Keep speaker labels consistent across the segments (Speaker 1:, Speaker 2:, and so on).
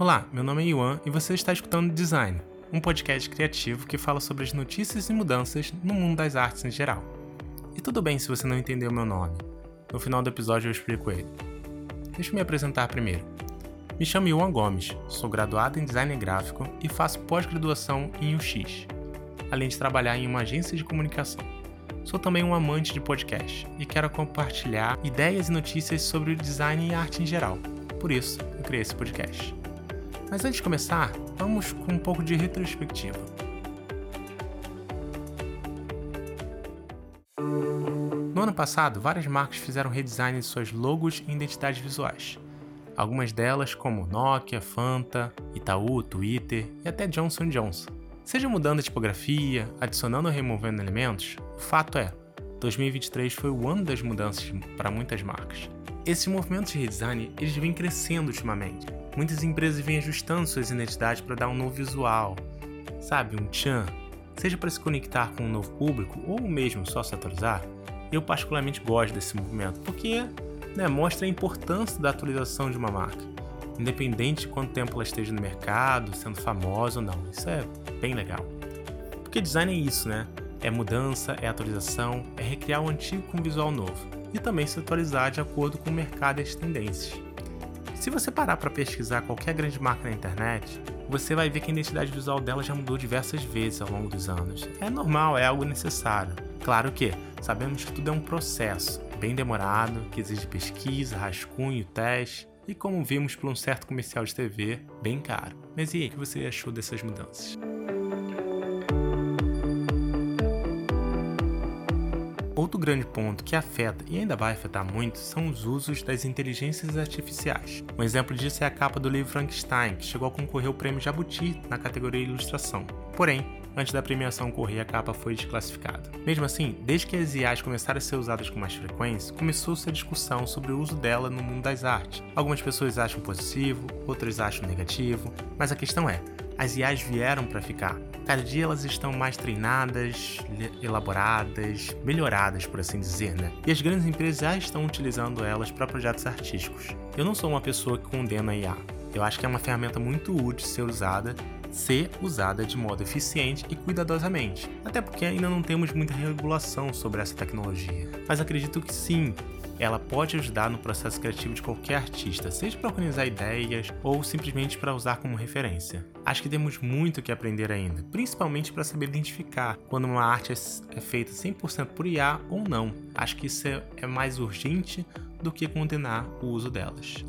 Speaker 1: Olá, meu nome é Yuan e você está escutando Design, um podcast criativo que fala sobre as notícias e mudanças no mundo das artes em geral. E tudo bem se você não entendeu meu nome. No final do episódio eu explico ele. Deixa eu me apresentar primeiro. Me chamo Yuan Gomes, sou graduado em design gráfico e faço pós-graduação em UX, além de trabalhar em uma agência de comunicação. Sou também um amante de podcast e quero compartilhar ideias e notícias sobre o design e arte em geral. Por isso, eu criei esse podcast. Mas antes de começar, vamos com um pouco de retrospectiva. No ano passado, várias marcas fizeram redesign de suas logos e identidades visuais. Algumas delas, como Nokia, Fanta, Itaú, Twitter e até Johnson Johnson. Seja mudando a tipografia, adicionando ou removendo elementos, o fato é, 2023 foi o ano das mudanças para muitas marcas. Esses movimentos de redesign eles vêm crescendo ultimamente. Muitas empresas vêm ajustando suas identidades para dar um novo visual, sabe, um tchan, seja para se conectar com um novo público ou mesmo só se atualizar. Eu particularmente gosto desse movimento porque né, mostra a importância da atualização de uma marca, independente de quanto tempo ela esteja no mercado, sendo famosa ou não. Isso é bem legal. Porque design é isso, né? É mudança, é atualização, é recriar o antigo com um visual novo e também se atualizar de acordo com o mercado e as tendências. Se você parar para pesquisar qualquer grande marca na internet, você vai ver que a identidade visual dela já mudou diversas vezes ao longo dos anos. É normal, é algo necessário. Claro que sabemos que tudo é um processo bem demorado, que exige pesquisa, rascunho, teste e, como vimos por um certo comercial de TV, bem caro. Mas e aí, o que você achou dessas mudanças? Outro grande ponto que afeta e ainda vai afetar muito são os usos das inteligências artificiais. Um exemplo disso é a capa do livro Frankenstein, que chegou a concorrer ao prêmio Jabuti na categoria Ilustração. Porém, antes da premiação ocorrer, a capa foi desclassificada. Mesmo assim, desde que as IAs começaram a ser usadas com mais frequência, começou-se a discussão sobre o uso dela no mundo das artes. Algumas pessoas acham positivo, outras acham negativo, mas a questão é: as IAs vieram para ficar. Cada dia elas estão mais treinadas, elaboradas, melhoradas, por assim dizer, né? E as grandes empresas já estão utilizando elas para projetos artísticos. Eu não sou uma pessoa que condena a IA. Eu acho que é uma ferramenta muito útil ser usada, ser usada de modo eficiente e cuidadosamente. Até porque ainda não temos muita regulação sobre essa tecnologia. Mas acredito que sim, ela pode ajudar no processo criativo de qualquer artista, seja para organizar ideias ou simplesmente para usar como referência. Acho que temos muito que aprender ainda, principalmente para saber identificar quando uma arte é feita 100% por IA ou não. Acho que isso é, é mais urgente do que condenar o uso delas.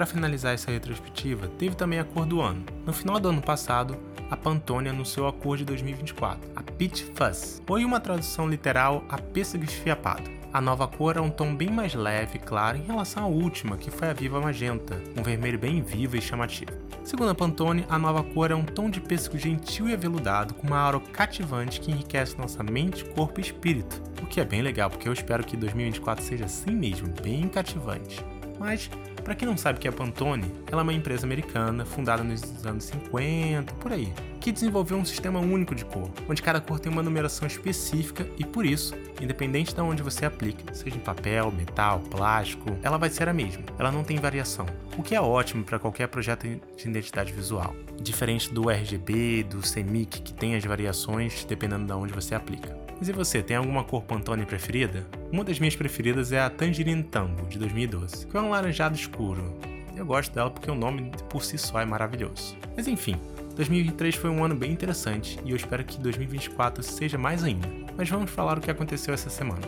Speaker 1: Para finalizar essa retrospectiva, teve também a cor do ano. No final do ano passado, a Pantone anunciou a cor de 2024, a Peach Fuzz, ou uma tradução literal, a pêssego esfiapado. A nova cor é um tom bem mais leve e claro em relação à última, que foi a Viva Magenta, um vermelho bem vivo e chamativo. Segundo a Pantone, a nova cor é um tom de pêssego gentil e aveludado, com uma aura cativante que enriquece nossa mente, corpo e espírito. O que é bem legal, porque eu espero que 2024 seja assim mesmo, bem cativante. Mas para quem não sabe o que é a Pantone, ela é uma empresa americana fundada nos anos 50, por aí, que desenvolveu um sistema único de cor, onde cada cor tem uma numeração específica e por isso, independente de onde você aplique, seja em papel, metal, plástico, ela vai ser a mesma. Ela não tem variação, o que é ótimo para qualquer projeto de identidade visual. Diferente do RGB, do CMYK, que tem as variações dependendo de onde você aplica. Mas e você, tem alguma cor Pantone preferida? Uma das minhas preferidas é a Tangerine Tango, de 2012, que é um laranjado escuro. Eu gosto dela porque o nome por si só é maravilhoso. Mas enfim, 2023 foi um ano bem interessante e eu espero que 2024 seja mais ainda. Mas vamos falar o que aconteceu essa semana.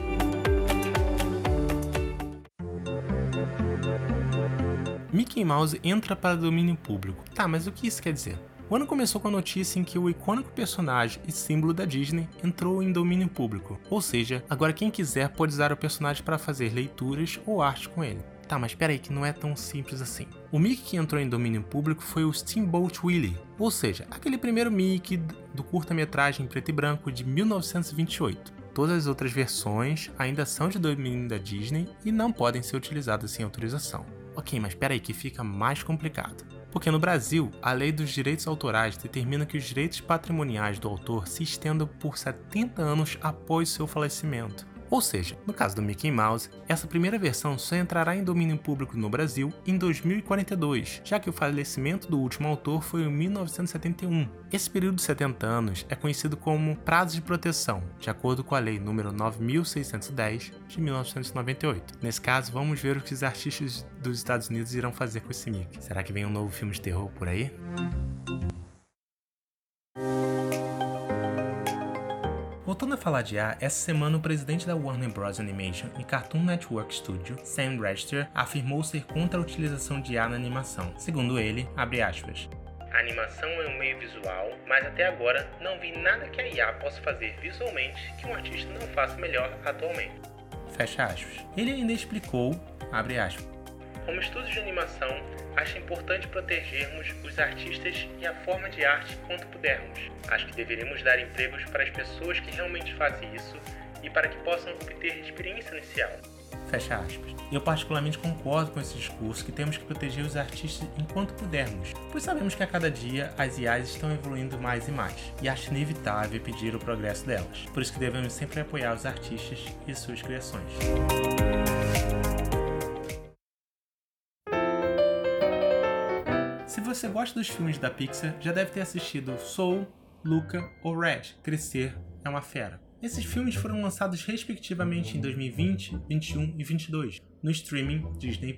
Speaker 1: Mickey Mouse entra para domínio público. Tá, mas o que isso quer dizer? O ano começou com a notícia em que o icônico personagem e símbolo da Disney entrou em domínio público, ou seja, agora quem quiser pode usar o personagem para fazer leituras ou arte com ele. Tá, mas espera aí que não é tão simples assim. O Mickey que entrou em domínio público foi o Steamboat Willie, ou seja, aquele primeiro Mickey do curta-metragem preto e branco de 1928. Todas as outras versões ainda são de domínio da Disney e não podem ser utilizadas sem autorização. Ok, mas espera aí que fica mais complicado. Porque no Brasil, a lei dos direitos autorais determina que os direitos patrimoniais do autor se estendam por 70 anos após seu falecimento. Ou seja, no caso do Mickey Mouse, essa primeira versão só entrará em domínio público no Brasil em 2042, já que o falecimento do último autor foi em 1971. Esse período de 70 anos é conhecido como prazo de proteção, de acordo com a Lei nº 9610 de 1998. Nesse caso, vamos ver o que os artistas dos Estados Unidos irão fazer com esse Mickey. Será que vem um novo filme de terror por aí? Falar de A, essa semana o presidente da Warner Bros. Animation e Cartoon Network Studio, Sam Register, afirmou ser contra a utilização de A na animação. Segundo ele, abre aspas,
Speaker 2: a animação é um meio visual, mas até agora não vi nada que a IA possa fazer visualmente que um artista não faça melhor atualmente.
Speaker 1: Fecha aspas. Ele ainda explicou, abre aspas,
Speaker 2: como estúdio de animação, acho importante protegermos os artistas e a forma de arte quanto pudermos. Acho que deveríamos dar empregos para as pessoas que realmente fazem isso e para que possam obter experiência inicial.
Speaker 1: Fecha aspas. Eu particularmente concordo com esse discurso que temos que proteger os artistas enquanto pudermos, pois sabemos que a cada dia as IAs estão evoluindo mais e mais, e acho inevitável pedir o progresso delas. Por isso que devemos sempre apoiar os artistas e suas criações. Você gosta dos filmes da Pixar, já deve ter assistido Soul, Luca ou Red, Crescer é uma Fera. Esses filmes foram lançados respectivamente em 2020, 21 e 22 no streaming Disney.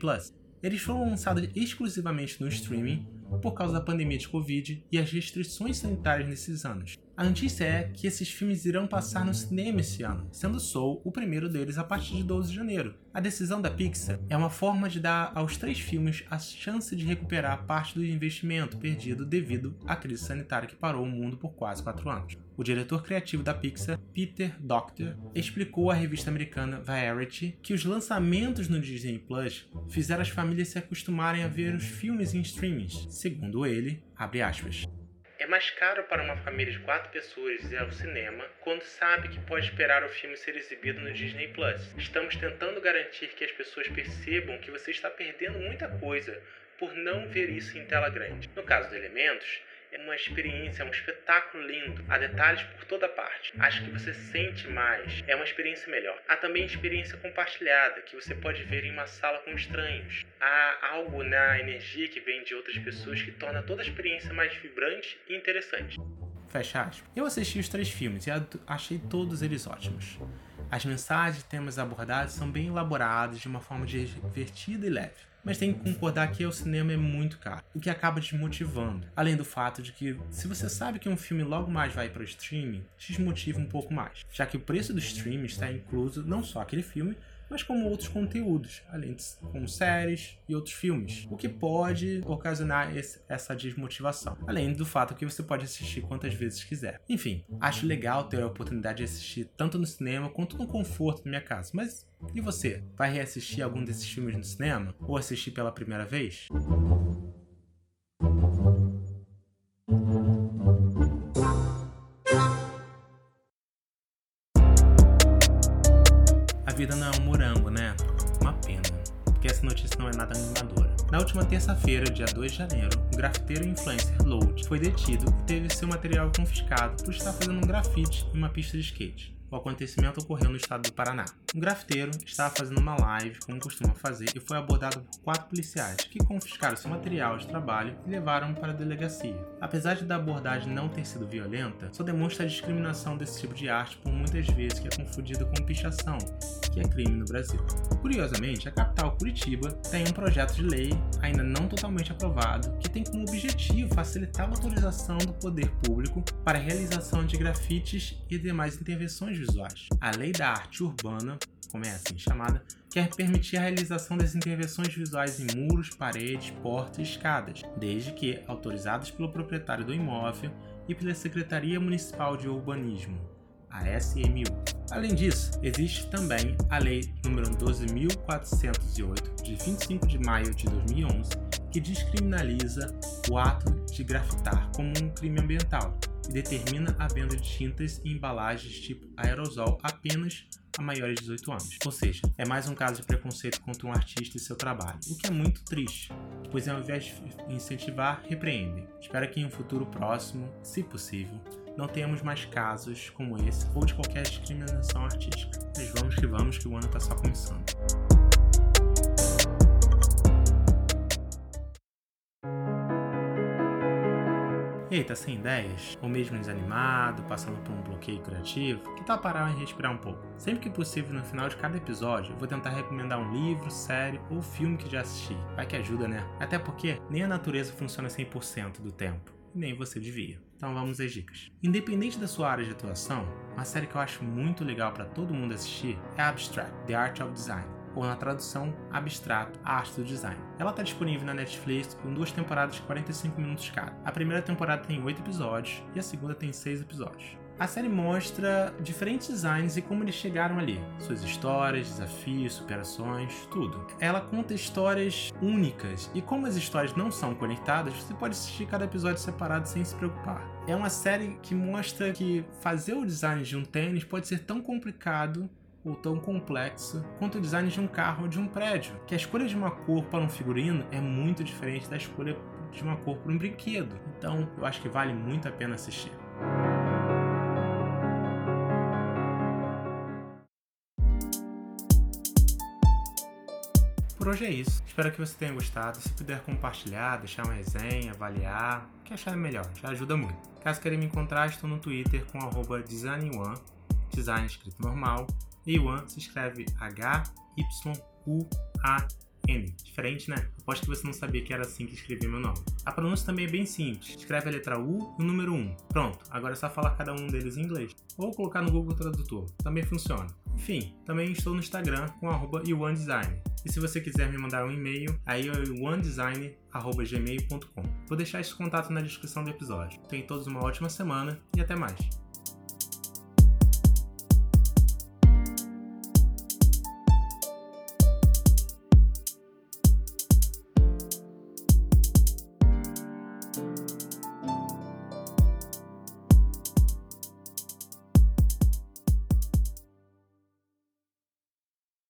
Speaker 1: Eles foram lançados exclusivamente no streaming por causa da pandemia de Covid e as restrições sanitárias nesses anos. A notícia é que esses filmes irão passar no cinema esse ano, sendo Soul o primeiro deles a partir de 12 de janeiro. A decisão da Pixar é uma forma de dar aos três filmes a chance de recuperar parte do investimento perdido devido à crise sanitária que parou o mundo por quase quatro anos. O diretor criativo da Pixar, Peter Docter, explicou à revista americana Variety que os lançamentos no Disney Plus fizeram as famílias se acostumarem a ver os filmes em streamings. Segundo ele, abre aspas.
Speaker 2: É mais caro para uma família de quatro pessoas ir ao cinema quando sabe que pode esperar o filme ser exibido no Disney Plus. Estamos tentando garantir que as pessoas percebam que você está perdendo muita coisa por não ver isso em tela grande. No caso de Elementos, é uma experiência, é um espetáculo lindo. Há detalhes por toda parte. Acho que você sente mais. É uma experiência melhor. Há também experiência compartilhada, que você pode ver em uma sala com estranhos. Há algo na energia que vem de outras pessoas que torna toda a experiência mais vibrante e interessante.
Speaker 1: Fecha aspas. Eu assisti os três filmes e achei todos eles ótimos. As mensagens e temas abordados são bem elaborados de uma forma divertida e leve mas tem que concordar que o cinema é muito caro, o que acaba desmotivando. Além do fato de que, se você sabe que um filme logo mais vai para o streaming, desmotiva um pouco mais, já que o preço do streaming está incluso não só aquele filme, mas como outros conteúdos, além de como séries e outros filmes, o que pode ocasionar esse, essa desmotivação, além do fato que você pode assistir quantas vezes quiser. Enfim, acho legal ter a oportunidade de assistir tanto no cinema quanto no conforto da minha casa, mas e você? Vai reassistir algum desses filmes no cinema? Ou assistir pela primeira vez? Vida não é um morango, né? Uma pena, porque essa notícia não é nada animadora. Na última terça-feira, dia 2 de janeiro, o grafiteiro influencer Load foi detido e teve seu material confiscado por estar fazendo um grafite em uma pista de skate. O acontecimento ocorreu no estado do Paraná. Um grafiteiro estava fazendo uma live, como costuma fazer, e foi abordado por quatro policiais, que confiscaram seu material de trabalho e levaram para a delegacia. Apesar de da abordagem não ter sido violenta, só demonstra a discriminação desse tipo de arte por muitas vezes que é confundida com pichação, que é crime no Brasil. Curiosamente, a capital Curitiba tem um projeto de lei, ainda não totalmente aprovado, que tem como objetivo facilitar a autorização do poder público para a realização de grafites e demais intervenções visuais. A Lei da Arte Urbana, como é assim chamada, quer permitir a realização das intervenções visuais em muros, paredes, portas e escadas, desde que autorizadas pelo proprietário do imóvel e pela Secretaria Municipal de Urbanismo, a SMU. Além disso, existe também a Lei nº 12.408, de 25 de maio de 2011, que descriminaliza o ato de grafitar como um crime ambiental e determina a venda de tintas e embalagens tipo aerosol apenas a maiores de 18 anos. Ou seja, é mais um caso de preconceito contra um artista e seu trabalho, o que é muito triste, pois ao invés de incentivar, repreendem. Espero que em um futuro próximo, se possível, não tenhamos mais casos como esse ou de qualquer discriminação artística. Mas vamos que vamos, que o ano está só começando. E aí, tá sem ideias? Ou mesmo desanimado, passando por um bloqueio criativo? Que tal parar e respirar um pouco? Sempre que possível, no final de cada episódio, eu vou tentar recomendar um livro, série ou filme que já assisti. Vai que ajuda, né? Até porque nem a natureza funciona 100% do tempo. E nem você devia. Então vamos às dicas. Independente da sua área de atuação, uma série que eu acho muito legal para todo mundo assistir é Abstract, The Art of Design ou na tradução abstrato, a arte do design. Ela está disponível na Netflix com duas temporadas de 45 minutos cada. A primeira temporada tem 8 episódios e a segunda tem 6 episódios. A série mostra diferentes designs e como eles chegaram ali, suas histórias, desafios, superações, tudo. Ela conta histórias únicas e como as histórias não são conectadas, você pode assistir cada episódio separado sem se preocupar. É uma série que mostra que fazer o design de um tênis pode ser tão complicado ou tão complexa quanto o design de um carro ou de um prédio. Que a escolha de uma cor para um figurino é muito diferente da escolha de uma cor para um brinquedo. Então, eu acho que vale muito a pena assistir. Por hoje é isso. Espero que você tenha gostado. Se puder compartilhar, deixar uma resenha, avaliar, o que achar melhor, já ajuda muito. Caso queira me encontrar, estou no Twitter com design1, design escrito normal, Yuan se escreve H-Y-U-A-N. Diferente, né? Aposto que você não sabia que era assim que escrevia meu nome. A pronúncia também é bem simples. Escreve a letra U e o número 1. Pronto, agora é só falar cada um deles em inglês. Ou colocar no Google Tradutor. Também funciona. Enfim, também estou no Instagram com arroba Design. E se você quiser me mandar um e-mail, aí é iwandesign.gmail.com. Vou deixar esse contato na descrição do episódio. Tenham todos uma ótima semana e até mais.